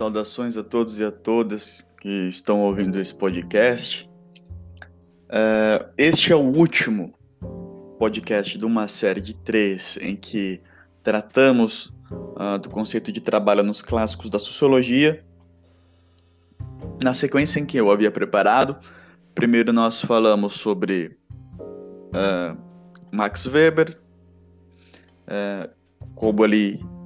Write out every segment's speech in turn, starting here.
Saudações a todos e a todas que estão ouvindo esse podcast. Uh, este é o último podcast de uma série de três em que tratamos uh, do conceito de trabalho nos clássicos da sociologia. Na sequência em que eu havia preparado, primeiro nós falamos sobre uh, Max Weber, como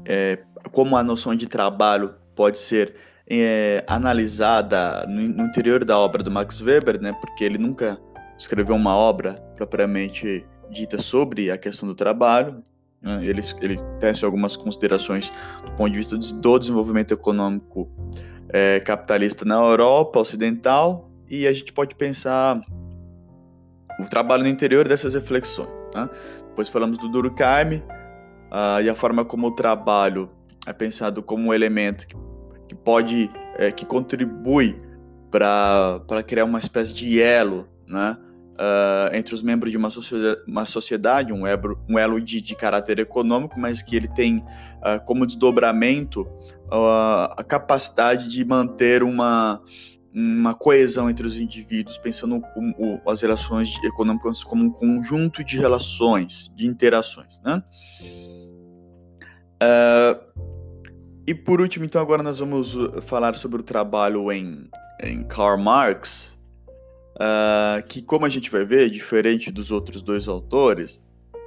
é, como a noção de trabalho pode ser é, analisada no, no, interior da obra do Max Weber, né, porque ele nunca escreveu uma obra propriamente dita sobre a questão do trabalho. Né, ele, ele tece algumas considerações do ponto de vista do desenvolvimento econômico é, capitalista na Europa Ocidental, e a gente pode pensar o trabalho no interior dessas reflexões. Né? Depois falamos do Durkheim uh, e a forma como o trabalho é pensado como um elemento que, que pode, é, que contribui para criar uma espécie de elo, né? Uh, entre os membros de uma, sociedade, uma sociedade um elo, um elo de, de caráter econômico, mas que ele tem uh, como desdobramento uh, a capacidade de manter uma, uma coesão entre os indivíduos, pensando o, as relações econômicas como um conjunto de relações, de interações. Né? E por último, então, agora nós vamos uh, falar sobre o trabalho em, em Karl Marx, uh, que, como a gente vai ver, diferente dos outros dois autores,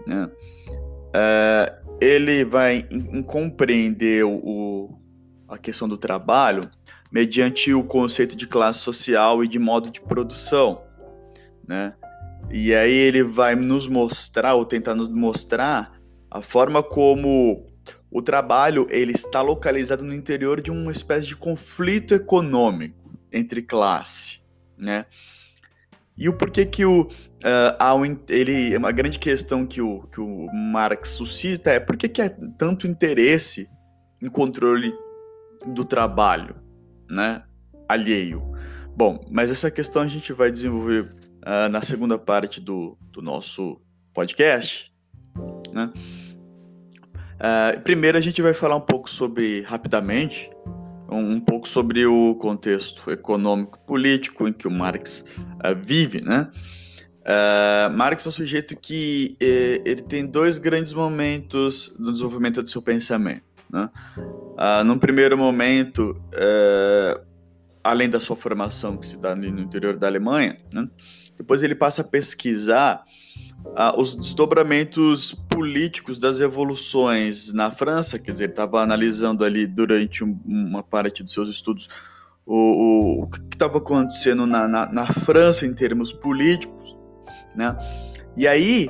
né, uh, ele vai compreender o, a questão do trabalho mediante o conceito de classe social e de modo de produção, né? E aí ele vai nos mostrar, ou tentar nos mostrar, a forma como o trabalho ele está localizado no interior de uma espécie de conflito econômico entre classe, né? E o porquê que o uh, ele uma grande questão que o, que o Marx suscita é por que, que é tanto interesse em controle do trabalho, né? Alheio. Bom, mas essa questão a gente vai desenvolver uh, na segunda parte do, do nosso podcast, né? Uh, primeiro a gente vai falar um pouco sobre, rapidamente, um, um pouco sobre o contexto econômico político em que o Marx uh, vive, né? Uh, Marx é um sujeito que eh, ele tem dois grandes momentos no desenvolvimento do seu pensamento. Né? Num primeiro momento, além da sua formação que se dá no interior da Alemanha, né? depois ele passa a pesquisar uh, os desdobramentos políticos das revoluções na França, quer dizer, ele estava analisando ali durante um, uma parte dos seus estudos o, o, o que estava acontecendo na, na, na, França em termos políticos, né? E aí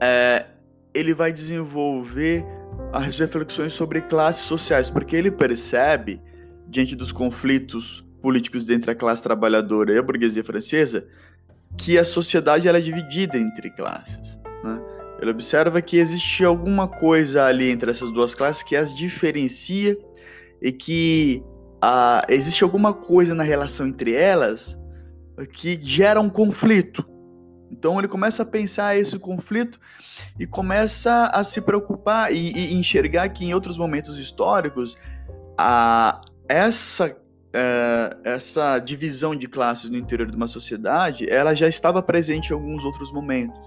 é, ele vai desenvolver as reflexões sobre classes sociais, porque ele percebe, diante dos conflitos políticos entre a classe trabalhadora e a burguesia francesa, que a sociedade ela é dividida entre classes. Né? Ele observa que existe alguma coisa ali entre essas duas classes que as diferencia e que ah, existe alguma coisa na relação entre elas que gera um conflito. Então ele começa a pensar esse conflito e começa a se preocupar e, e enxergar que em outros momentos históricos a, essa é, essa divisão de classes no interior de uma sociedade, ela já estava presente em alguns outros momentos.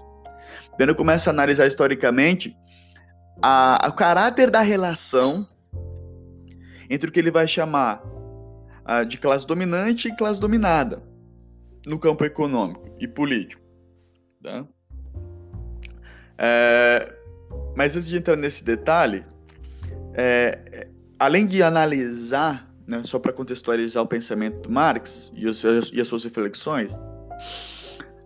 Quando começa a analisar historicamente a, o caráter da relação entre o que ele vai chamar a, de classe dominante e classe dominada no campo econômico e político. Tá? É, mas antes de entrar nesse detalhe, é, além de analisar né, só para contextualizar o pensamento do Marx e, os, e, as suas reflexões.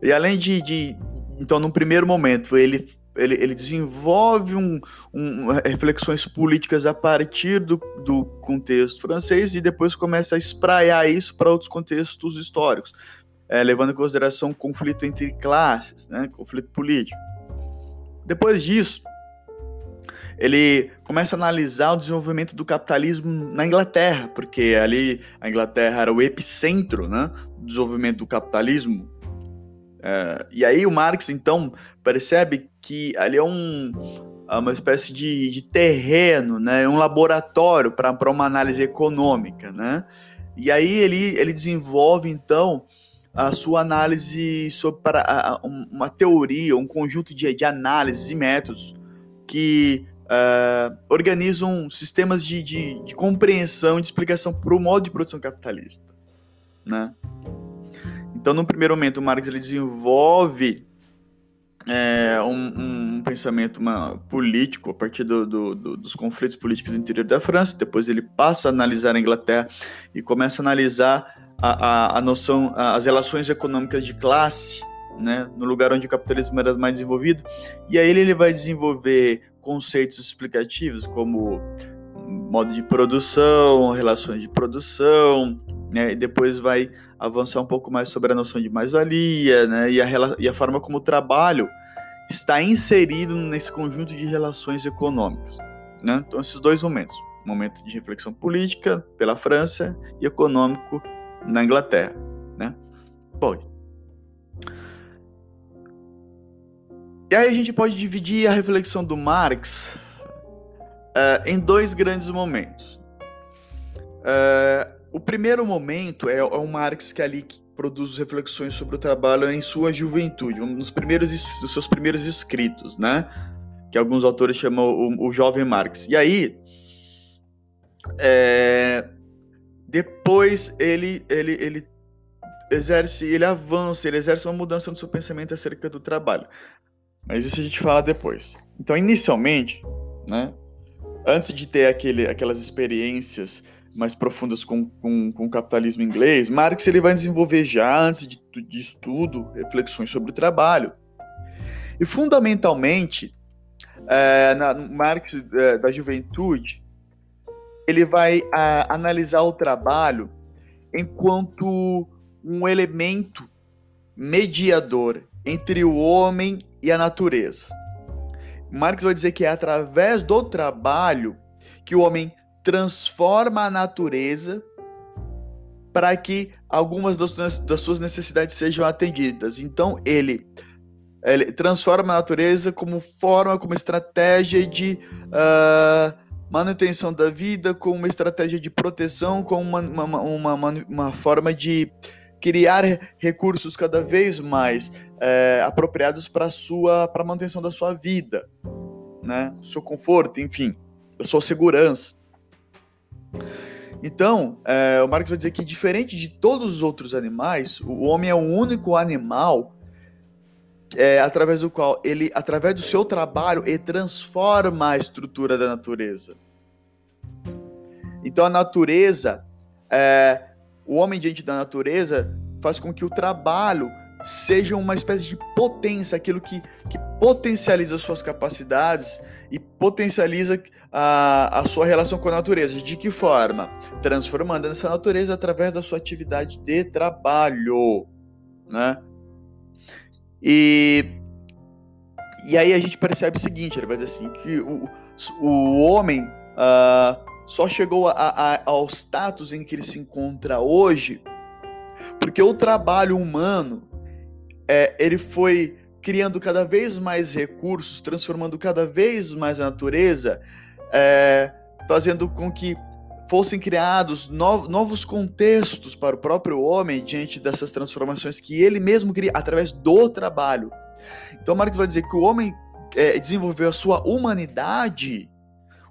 E além de, de então, num primeiro momento, ele, ele, ele desenvolve um, um, reflexões políticas a partir do, do contexto francês e depois começa a espraiar isso para outros contextos históricos, é, levando em consideração o conflito entre classes, né, conflito político. Depois disso, ele começa a analisar o desenvolvimento do capitalismo na Inglaterra, porque ali a Inglaterra era o epicentro né, do desenvolvimento do capitalismo. É, e aí o Marx, então, percebe que ali é um, uma espécie de, de terreno, né, um laboratório para uma análise econômica, né? E aí ele, ele desenvolve então a sua análise sobre para, uma teoria, um conjunto de, de análises e métodos que uh, organizam sistemas de, de, de compreensão, de explicação para o modo de produção capitalista, né? Então, no primeiro momento, o Marx ele desenvolve é, um, um, pensamento uma, político a partir do, do, do, dos conflitos políticos do interior da França. Depois ele passa a analisar a Inglaterra e começa a analisar a, a, a noção, as relações econômicas de classe, né, no lugar onde o capitalismo era mais desenvolvido. E aí ele vai desenvolver conceitos explicativos como modo de produção, relações de produção, né, e depois vai avançar um pouco mais sobre a noção de mais-valia, né, e a, e a forma como o trabalho está inserido nesse conjunto de relações econômicas. Né? Então, esses dois momentos: momento de reflexão política pela França e econômico na Inglaterra. Né? Bom, e aí a gente pode dividir a reflexão do Marx uh, em dois grandes momentos. Uh, o primeiro momento é, é o Marx que é ali que produz reflexões sobre o trabalho em sua juventude, um dos primeiros dos seus primeiros escritos, né? Que alguns autores chamam o, o jovem Marx. E aí, é, depois ele, ele, ele exerce, ele avança, ele exerce uma mudança no seu pensamento acerca do trabalho. Mas isso a gente fala depois. Então, inicialmente, né? Antes de ter aquele, aquelas experiências mais profundas com, com, com, o capitalismo inglês, Marx ele vai desenvolver já, antes de, de estudo, reflexões sobre o trabalho. E fundamentalmente, é, na Marx é, da juventude, ele vai a, analisar o trabalho enquanto um elemento mediador entre o homem e a natureza. Marx vai dizer que é através do trabalho que o homem transforma a natureza para que algumas das suas necessidades sejam atendidas. Então ele, ele transforma a natureza como forma, como estratégia de uh, manutenção da vida, como uma estratégia de proteção, como uma, uma, uma, uma forma de criar recursos cada vez mais é, apropriados para sua para manutenção da sua vida, né, seu conforto, enfim, da sua segurança. Então, é, o Marx vai dizer que, diferente de todos os outros animais, o homem é o único animal é, através do qual ele, através do seu trabalho, ele transforma a estrutura da natureza. Então, a natureza, é, o homem diante da natureza, faz com que o trabalho seja uma espécie de potência, aquilo que, que potencializa suas capacidades e potencializa a, a sua relação com a natureza. De que forma? Transformando essa natureza através da sua atividade de trabalho, né? E, e aí a gente percebe o seguinte, ele vai dizer assim, que o, o homem uh, só chegou a, a, ao status em que ele se encontra hoje porque o trabalho humano é, ele foi criando cada vez mais recursos, transformando cada vez mais a natureza, é, fazendo com que fossem criados no, novos contextos para o próprio homem diante dessas transformações que ele mesmo cria através do trabalho. Então Marx vai dizer que o homem é, desenvolveu a sua humanidade,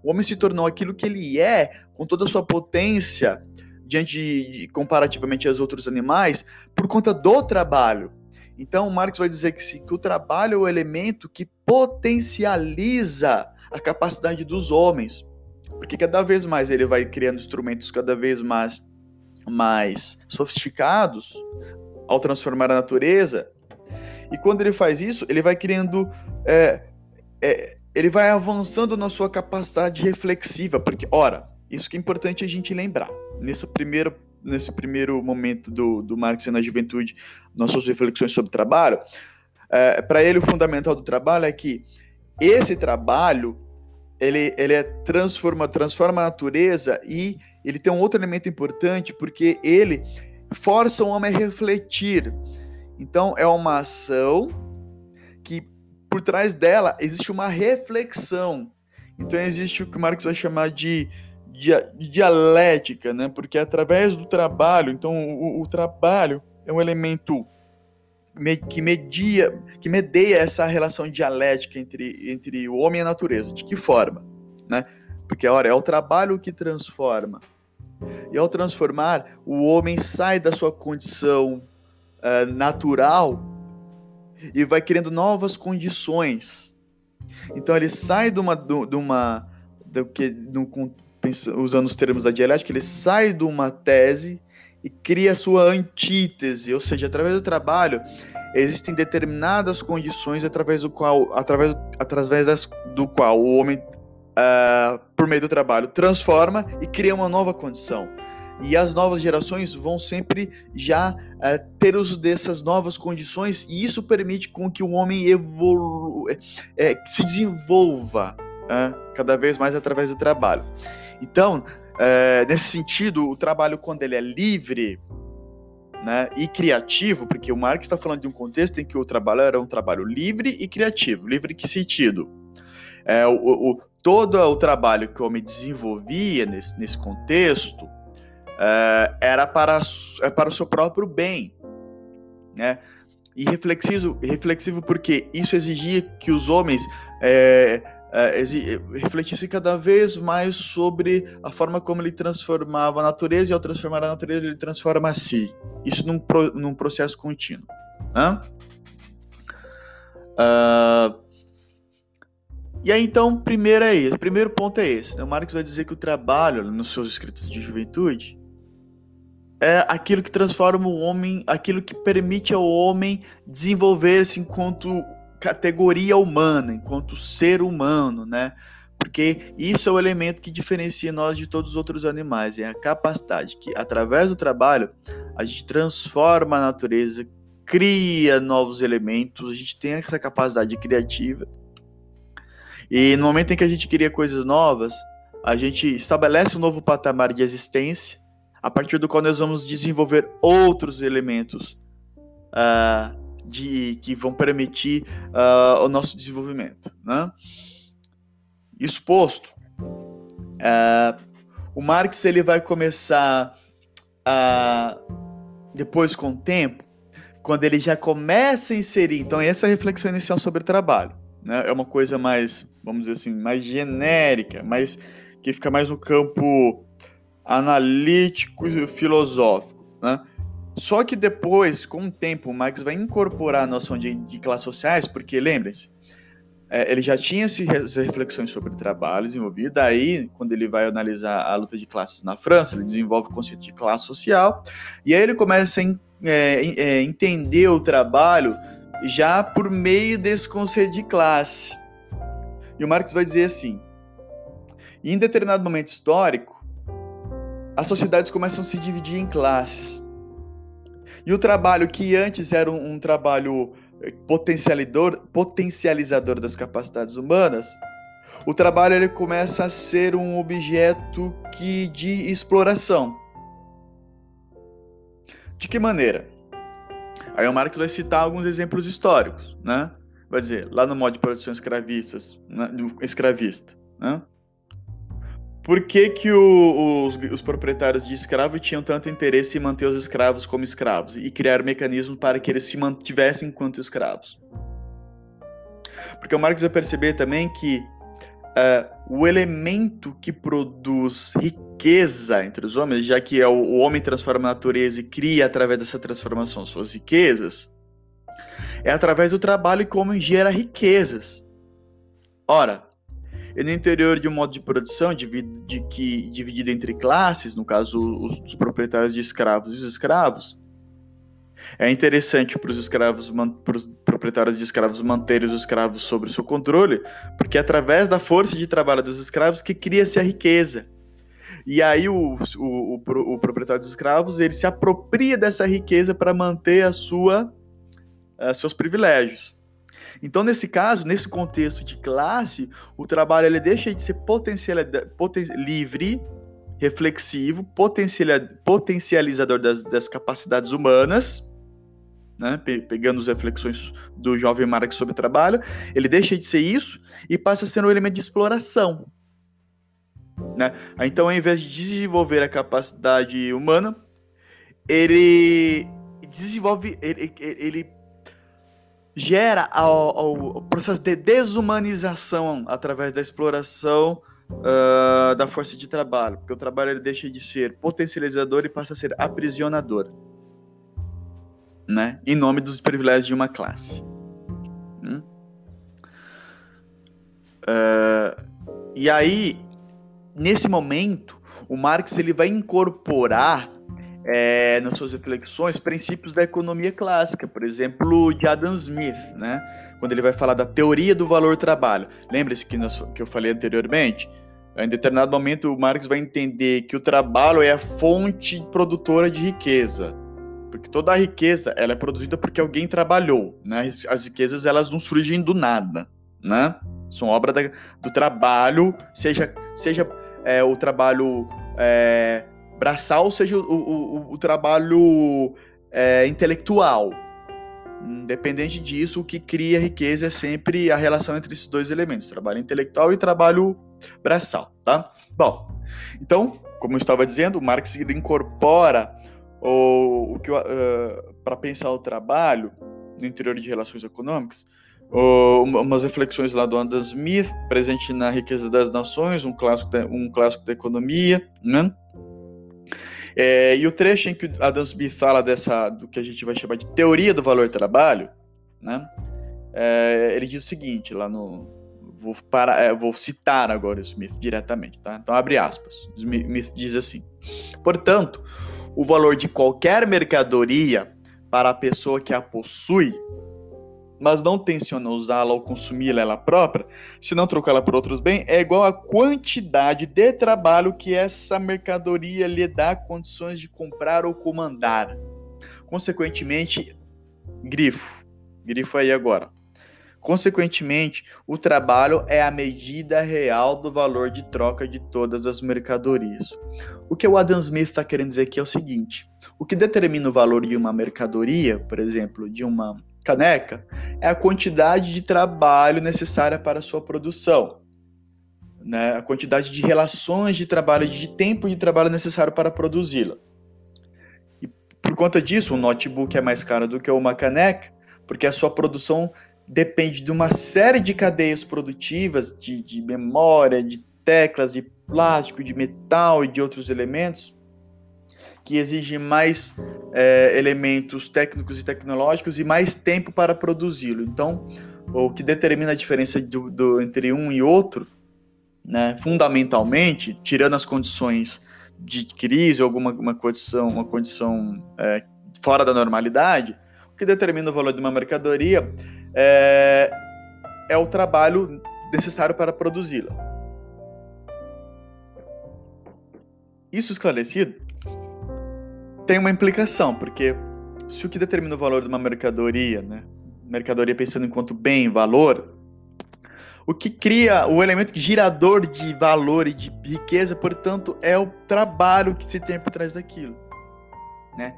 o homem se tornou aquilo que ele é, com toda a sua potência, diante de, comparativamente aos outros animais, por conta do trabalho. Então, Marx vai dizer que, que o trabalho é o elemento que potencializa a capacidade dos homens, porque cada vez mais ele vai criando instrumentos cada vez mais, mais sofisticados ao transformar a natureza. E quando ele faz isso, ele vai criando. É, é, ele vai avançando na sua capacidade reflexiva, porque, ora, isso que é importante a gente lembrar. Nesse primeiro nesse primeiro momento do, do Marx na juventude, nas suas reflexões sobre trabalho, é, para ele o fundamental do trabalho é que esse trabalho ele, ele é transforma, transforma a natureza e ele tem um outro elemento importante porque ele força o homem a refletir. Então é uma ação que por trás dela existe uma reflexão. Então existe o que Marx vai chamar de, dialética, né? Porque através do trabalho, então o, o trabalho é um elemento que media, que medeia essa relação dialética entre, entre o homem e a natureza. De que forma? Né? Porque, ora, é o trabalho que transforma. E ao transformar, o homem sai da sua condição uh, natural e vai criando novas condições. Então ele sai de uma, de uma do que, do, usando os termos da dialética, ele sai de uma tese e cria a sua antítese, ou seja, através do trabalho existem determinadas condições através do qual, através, através das, do qual o homem, uh, por meio do trabalho, transforma e cria uma nova condição. E as novas gerações vão sempre já uh, ter uso dessas novas condições e isso permite com que o homem evolu é, se desenvolva uh, cada vez mais através do trabalho. Então, é, nesse sentido, o trabalho, quando ele é livre né, e criativo, porque o Marx está falando de um contexto em que o trabalho era um trabalho livre e criativo. Livre em que sentido? É, o, o, todo o trabalho que o homem desenvolvia nesse, nesse contexto é, era para, é para o seu próprio bem. Né? E reflexivo, reflexivo porque isso exigia que os homens é, uh, refletisse cada vez mais sobre a forma como ele transformava a natureza e ao transformar a natureza ele transforma a si. Isso num, pro, num processo contínuo. Né? Uh, e aí então, primeiro é esse, primeiro ponto é esse. Né? O Marx vai dizer que o trabalho, nos seus escritos de juventude, é aquilo que transforma o homem, aquilo que permite ao homem desenvolver-se enquanto categoria humana, enquanto ser humano, né? Porque isso é o elemento que diferencia nós de todos os outros animais, é a capacidade que, através do trabalho, a gente transforma a natureza, cria novos elementos, a gente tem essa capacidade criativa. E no momento em que a gente cria coisas novas, a gente estabelece um novo patamar de existência, a partir do qual nós vamos desenvolver outros elementos uh, de, que vão permitir uh, o nosso desenvolvimento. Né? Isso uh, o Marx ele vai começar a, depois com o tempo, quando ele já começa a inserir, então essa é a reflexão inicial sobre trabalho, né? é uma coisa mais, vamos dizer assim, mais genérica, mais que fica mais no campo analítico e filosófico, né? Só que depois, com o tempo, o Marx vai incorporar a noção de, de classes sociais, porque lembrem-se, é, ele já tinha essas reflexões sobre trabalho desenvolvido, daí, quando ele vai analisar a luta de classes na França, ele desenvolve o conceito de classe social, e aí ele começa a é, é, entender o trabalho já por meio desse conceito de classe. E o Marx vai dizer assim: em determinado momento histórico, as sociedades começam a se dividir em classes. E o trabalho que antes era um, um trabalho eh, potencializador, potencializador das capacidades humanas, o trabalho ele começa a ser um objeto que de exploração. De que maneira? Aí o Marx vai citar alguns exemplos históricos, né? Vai dizer, lá no modo de produção escravistas, né? escravista, né? Por que, que o, os, os, proprietários de escravo tinham tanto interesse em manter os escravos como escravos e criar mecanismos para que eles se mantivessem enquanto escravos? Porque o Marx vai perceber também que uh, o elemento que produz riqueza entre os homens, já que é o, o homem transforma a natureza e cria através dessa transformação suas riquezas, é através do trabalho que o homem gera riquezas. Ora, e no interior de um modo de produção dividido, de que, dividido entre classes, no caso os, os proprietários de escravos e os escravos, é interessante para os escravos, para os proprietários de escravos manterem os escravos sob seu controle, porque é através da força de trabalho dos escravos que cria-se a riqueza. E aí o, o, o, o, proprietário dos escravos ele se apropria dessa riqueza para manter a sua, a seus privilégios. Então, nesse caso, nesse contexto de classe, o trabalho ele deixa de ser poten livre, reflexivo, potencializador das, das capacidades humanas né, pegando as reflexões do jovem Marx sobre trabalho, ele deixa de ser isso e passa a ser um elemento de exploração. Né? Então, ao invés de desenvolver a capacidade humana, ele desenvolve, ele, ele gera o processo de desumanização através da exploração uh, da força de trabalho, porque o trabalho ele deixa de ser potencializador e passa a ser aprisionador né? Em nome dos privilégios de uma classe. Hum? Uh, e aí, nesse momento, o Marx ele vai incorporar é, nas suas reflexões princípios da economia clássica, por exemplo, de Adam Smith, né? Quando ele vai falar da teoria do valor trabalho. Lembre-se que, que eu falei anteriormente. Em determinado momento, o Marx vai entender que o trabalho é a fonte produtora de riqueza porque toda a riqueza ela é produzida porque alguém trabalhou, né? As riquezas elas não surgem do nada, né? São obra da, do trabalho, seja, seja é, o trabalho é, braçal, seja o, o, o trabalho é, intelectual. Independente disso, o que cria riqueza é sempre a relação entre esses dois elementos, trabalho intelectual e trabalho braçal, tá? Bom, então, como eu estava dizendo, Marx incorpora ou o que uh, para pensar o trabalho no interior de relações econômicas, umas reflexões lá do Adam Smith, presente na Riqueza das Nações, um clássico um clássico da economia, né? É, e o trecho em que Adam Smith fala dessa do que a gente vai chamar de teoria do valor trabalho, né? É, ele diz o seguinte lá no vou para é, vou citar agora o Smith diretamente, tá? Então abre aspas. Smith diz assim: portanto o valor de qualquer mercadoria para a pessoa que a possui, mas não tenciona usá-la ou consumi-la ela própria, se não trocá-la por outros bens, é igual à quantidade de trabalho que essa mercadoria lhe dá condições de comprar ou comandar. Consequentemente, grifo. Grifo aí agora. Consequentemente, o trabalho é a medida real do valor de troca de todas as mercadorias. O que o Adam Smith está querendo dizer aqui é o seguinte: o que determina o valor de uma mercadoria, por exemplo, de uma caneca, é a quantidade de trabalho necessária para a sua produção. Né? A quantidade de relações de trabalho, de tempo de trabalho necessário para produzi-la. E por conta disso, um notebook é mais caro do que uma caneca, porque a sua produção depende de uma série de cadeias produtivas, de, de memória, de teclas, de plástico, de metal e de outros elementos, que exigem mais é, elementos técnicos e tecnológicos e mais tempo para produzi-lo. Então, o que determina a diferença do, do, entre um e outro, né, fundamentalmente, tirando as condições de crise ou alguma uma condição, uma condição é, fora da normalidade, o que determina o valor de uma mercadoria é, é o trabalho necessário para produzi-la. Isso esclarecido tem uma implicação, porque se o que determina o valor de uma mercadoria, né, mercadoria pensando enquanto bem, valor, o que cria o elemento girador de valor e de riqueza, portanto, é o trabalho que se tem por trás daquilo, né?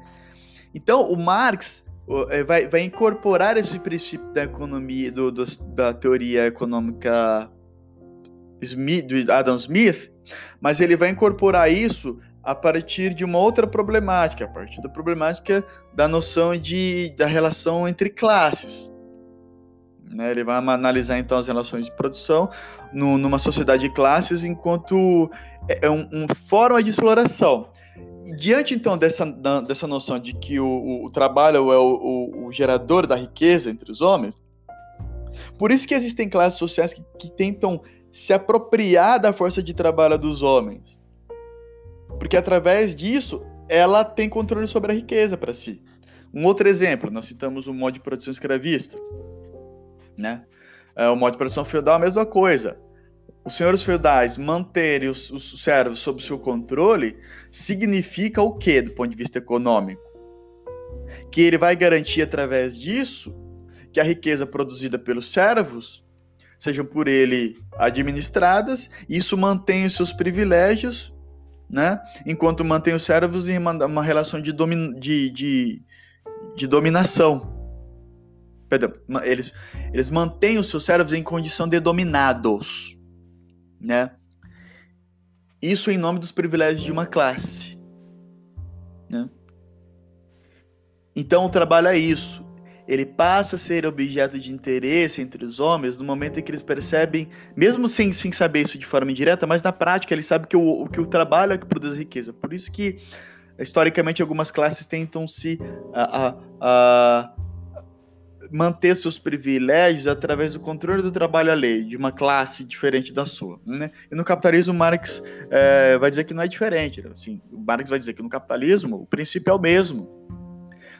Então, o Marx é, vai, vai incorporar esse princípio da economia, do, do, da teoria econômica Smith, do Adam Smith, mas ele vai incorporar isso a partir de uma outra problemática, a partir da problemática da noção de, da relação entre classes. Né? Ele vai analisar então as relações de produção no, numa sociedade de classes enquanto é, é um, um forma de exploração diante então dessa, dessa noção de que o, o trabalho é o, o, o, gerador da riqueza entre os homens, por isso que existem classes sociais que, que tentam se apropriar da força de trabalho dos homens. Porque através disso, ela tem controle sobre a riqueza para si. Um outro exemplo, nós citamos o modo de produção escravista. Né? É, o modo de produção feudal a mesma coisa os senhores feudais manterem os, os servos sob seu controle significa o que do ponto de vista econômico? Que ele vai garantir através disso que a riqueza produzida pelos servos sejam por ele administradas, e isso mantém os seus privilégios, né? Enquanto mantém os servos em uma, uma relação de, domin, de, de, de dominação. Perdão, eles, eles mantêm os seus servos em condição de dominados, né? Isso em nome dos privilégios de uma classe, né? Então o trabalho é isso. Ele passa a ser objeto de interesse entre os homens no momento em que eles percebem, mesmo sem, sem saber isso de forma indireta, mas na prática eles sabem que o, que o trabalho é que produz riqueza. Por isso que, historicamente, algumas classes tentam se a, a, a manter seus privilégios através do controle do trabalho alheio, de uma classe diferente da sua. Né? E no capitalismo, Marx é, vai dizer que não é diferente. Né? Assim, Marx vai dizer que no capitalismo o princípio é o mesmo.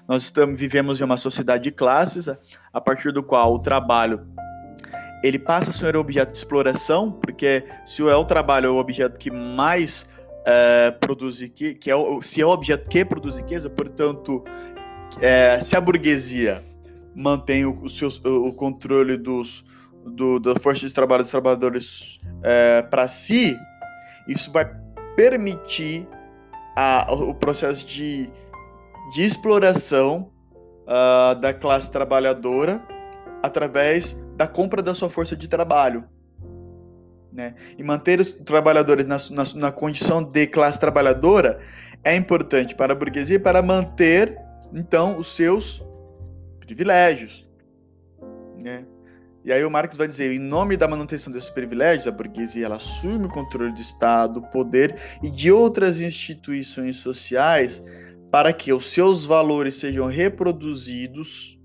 Nós estamos, vivemos em uma sociedade de classes, a partir do qual o trabalho ele passa a ser objeto de exploração, porque se é o trabalho é o objeto que mais é, produz que, que é o, se é o objeto que produz riqueza, portanto, é, se a burguesia mantém o, o, seu, o controle dos, do, da força de trabalho dos trabalhadores é, para si, isso vai permitir a, o processo de, de exploração uh, da classe trabalhadora através da compra da sua força de trabalho. Né? E manter os trabalhadores na, na, na condição de classe trabalhadora é importante para a burguesia para manter, então, os seus privilégios. Né? E aí o Marx vai dizer, em nome da manutenção desses privilégios, a burguesia ela assume o controle do Estado, poder e de outras instituições sociais para que os seus valores sejam reproduzidos,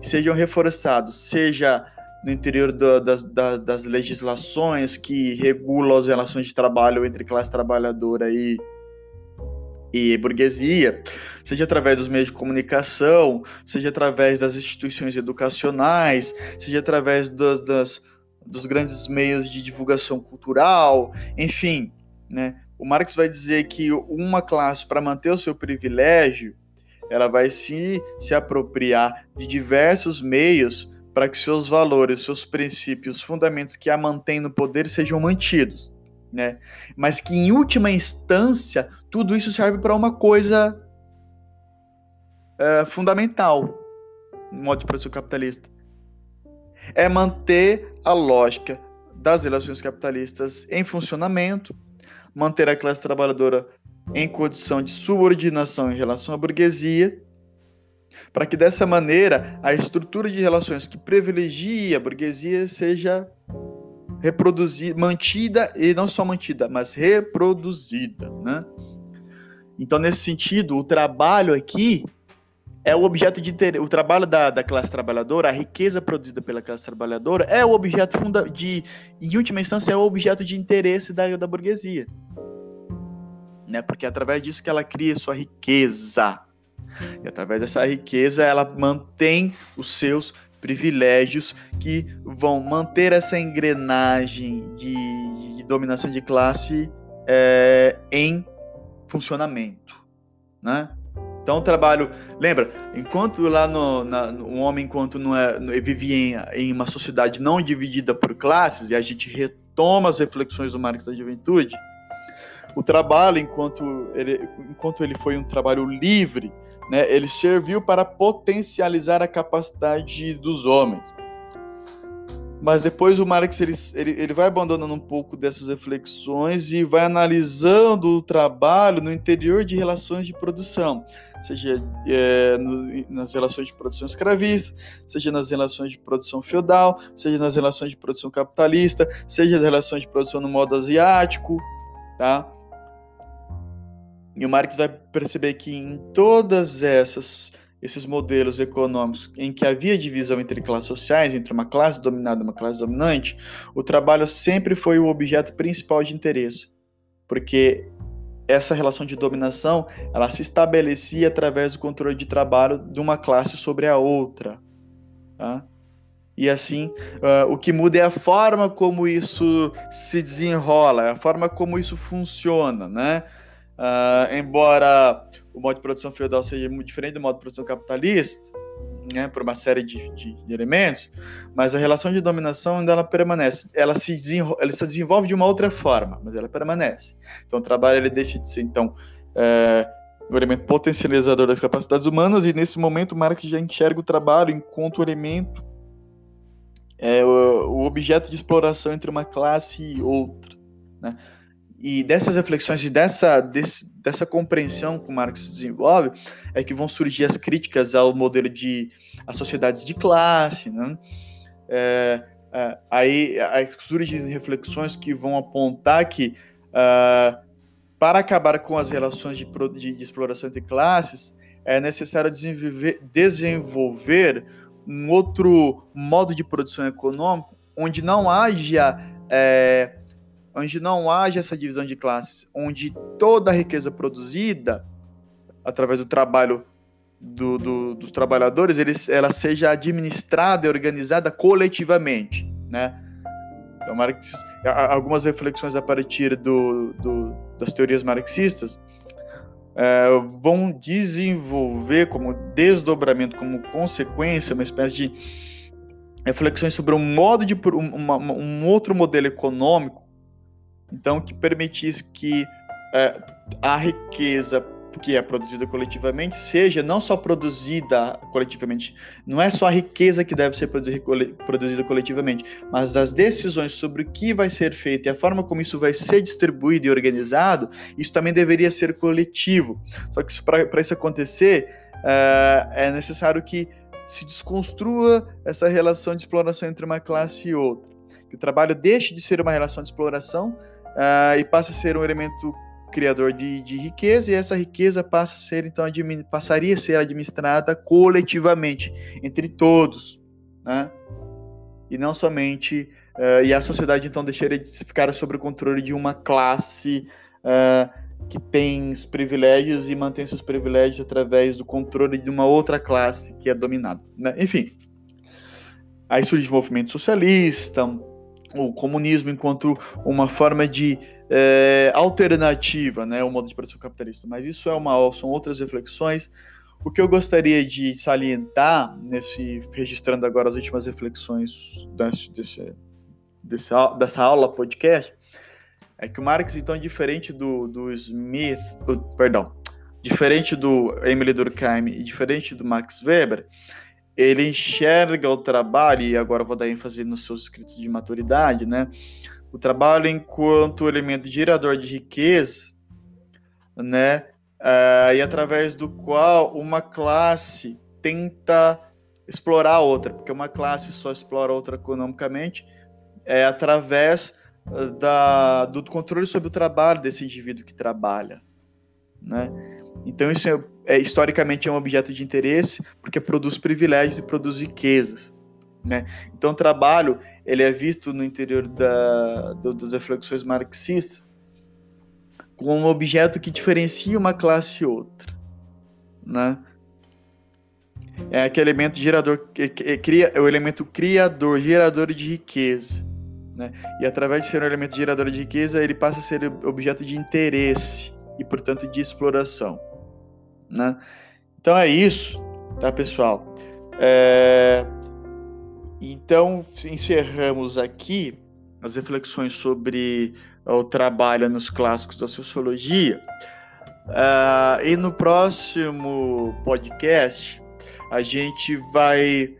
sejam reforçados, seja no interior do, das, das, das legislações que regulam as relações de trabalho entre classe trabalhadora e e burguesia, seja através dos meios de comunicação, seja através das instituições educacionais, seja através das, dos grandes meios de divulgação cultural, enfim, né? O Marx vai dizer que uma classe, para manter o seu privilégio, ela vai se, se apropriar de diversos meios para que seus valores, seus princípios, fundamentos que a mantêm no poder sejam mantidos né? Mas que em última instância tudo isso serve para uma coisa é, fundamental no modo de produção capitalista. É manter a lógica das relações capitalistas em funcionamento, manter a classe trabalhadora em condição de subordinação em relação à burguesia, para que dessa maneira a estrutura de relações que privilegia a burguesia seja reproduzida, mantida e não só mantida, mas reproduzida, né? Então, nesse sentido, o trabalho aqui é o objeto de interesse. O trabalho da, da classe trabalhadora, a riqueza produzida pela classe trabalhadora, é o objeto funda de, em última instância, é o objeto de interesse da, da burguesia. Né? Porque é através disso que ela cria sua riqueza. E através dessa riqueza, ela mantém os seus privilégios que vão manter essa engrenagem de, de dominação de classe é, em funcionamento, né? Então o trabalho, lembra, enquanto lá no, na, um homem enquanto não é, vivia em, em uma sociedade não dividida por classes e a gente retoma as reflexões do Marx da Juventude, o trabalho enquanto ele, enquanto ele foi um trabalho livre né, ele serviu para potencializar a capacidade dos homens. Mas depois o Marx ele, ele, ele vai abandonando um pouco dessas reflexões e vai analisando o trabalho no interior de relações de produção, seja é, no, nas relações de produção escravista, seja nas relações de produção feudal, seja nas relações de produção capitalista, seja nas relações de produção no modo asiático, tá? E o Marx vai perceber que em todas essas esses modelos econômicos em que havia divisão entre classes sociais, entre uma classe dominada e uma classe dominante, o trabalho sempre foi o objeto principal de interesse, porque essa relação de dominação ela se estabelecia através do controle de trabalho de uma classe sobre a outra. Tá? E assim, uh, o que muda é a forma como isso se desenrola, a forma como isso funciona, né? Uh, embora o modo de produção feudal seja muito diferente do modo de produção capitalista, né, por uma série de, de, de, elementos, mas a relação de dominação ainda ela permanece. Ela se, desenvolve, ela se desenvolve de uma outra forma, mas ela permanece. Então o trabalho ele deixa de ser então é, o elemento potencializador das capacidades humanas, e nesse momento Marx já enxerga o trabalho enquanto elemento, é, o, o objeto de exploração entre uma classe e outra. Né? E dessas reflexões e dessa, desse, dessa compreensão que o Marx desenvolve, é que vão surgir as críticas ao modelo de as sociedades de classe, né? É, é, aí, aí surgem reflexões que vão apontar que uh, para acabar com as relações de, de, de, exploração entre classes, é necessário desenvolver, desenvolver um outro modo de produção econômica onde não haja é, onde não haja essa divisão de classes, onde toda a riqueza produzida através do trabalho do, do, dos trabalhadores, eles, ela seja administrada e organizada coletivamente, né? Então, Marx, algumas reflexões a partir do, do das teorias marxistas é, vão desenvolver como desdobramento, como consequência, uma espécie de reflexões sobre um modo de uma, um outro modelo econômico, então que permitisse que é, a riqueza que é produzida coletivamente seja não só produzida coletivamente, não é só a riqueza que deve ser produzida coletivamente, mas as decisões sobre o que vai ser feito e a forma como isso vai ser distribuído e organizado, isso também deveria ser coletivo. Só que para isso acontecer, uh, é necessário que se desconstrua essa relação de exploração entre uma classe e outra. Que o trabalho deixe de ser uma relação de exploração uh, e passe a ser um elemento criador de, de riqueza e essa riqueza passa a ser então passaria a ser administrada coletivamente entre todos, né? E não somente uh, e a sociedade então deixaria de ficar sob o controle de uma classe uh, que tem os privilégios e mantém seus privilégios através do controle de uma outra classe que é dominada, né? Enfim, aí surge o movimento socialista, o comunismo enquanto uma forma de é, alternativa, né, ao modo de produção capitalista. Mas isso é uma, são outras reflexões. O que eu gostaria de salientar nesse registrando agora as últimas reflexões desse, desse, desse dessa aula podcast é que o Marx então é diferente do, do Smith, do, perdão, diferente do Emily Durkheim e diferente do Max Weber, ele enxerga o trabalho, e agora vou dar ênfase nos seus escritos de maturidade, né? O trabalho enquanto elemento gerador de riqueza, né? Uh, e através do qual uma classe tenta explorar a outra, porque uma classe só explora a outra economicamente é através da, do controle sobre o trabalho desse indivíduo que trabalha, né? Então isso é, é, historicamente é um objeto de interesse porque produz privilégios e produz riquezas. Né? Então o trabalho ele é visto no interior da, do, das reflexões marxistas como um objeto que diferencia uma classe e outra. Né? É aquele elemento gerador, que, cria, é o elemento criador, gerador de riqueza. Né? E através de ser um elemento gerador de riqueza, ele passa a ser objeto de interesse e, portanto, de exploração. Né? Então é isso, tá, pessoal? É... Então, encerramos aqui as reflexões sobre o trabalho nos clássicos da sociologia. Uh, e no próximo podcast, a gente vai.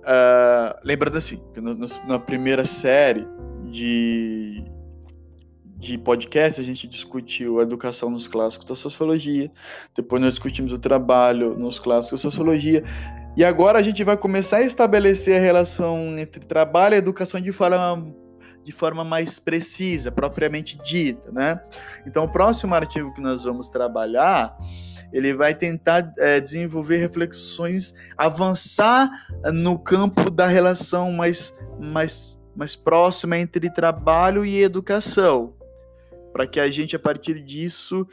Uh, lembrando assim, no, no, na primeira série de, de podcast, a gente discutiu a educação nos clássicos da sociologia, depois nós discutimos o trabalho nos clássicos da sociologia, e agora a gente vai começar a estabelecer a relação entre trabalho e educação de forma, de forma mais precisa, propriamente dita, né? Então, o próximo artigo que nós vamos trabalhar, ele vai tentar é, desenvolver reflexões, avançar no campo da relação mais, mais, mais próxima entre trabalho e educação para que a gente, a partir disso,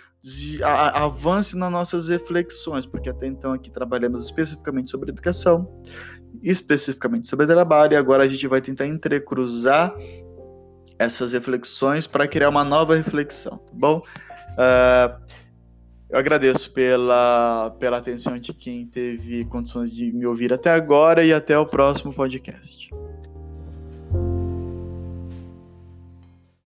avance nas nossas reflexões, porque até então aqui trabalhamos especificamente sobre educação, especificamente sobre trabalho, e agora a gente vai tentar entrecruzar essas reflexões para criar uma nova reflexão, tá bom? Uh, eu agradeço pela, pela atenção de quem teve condições de me ouvir até agora e até o próximo podcast.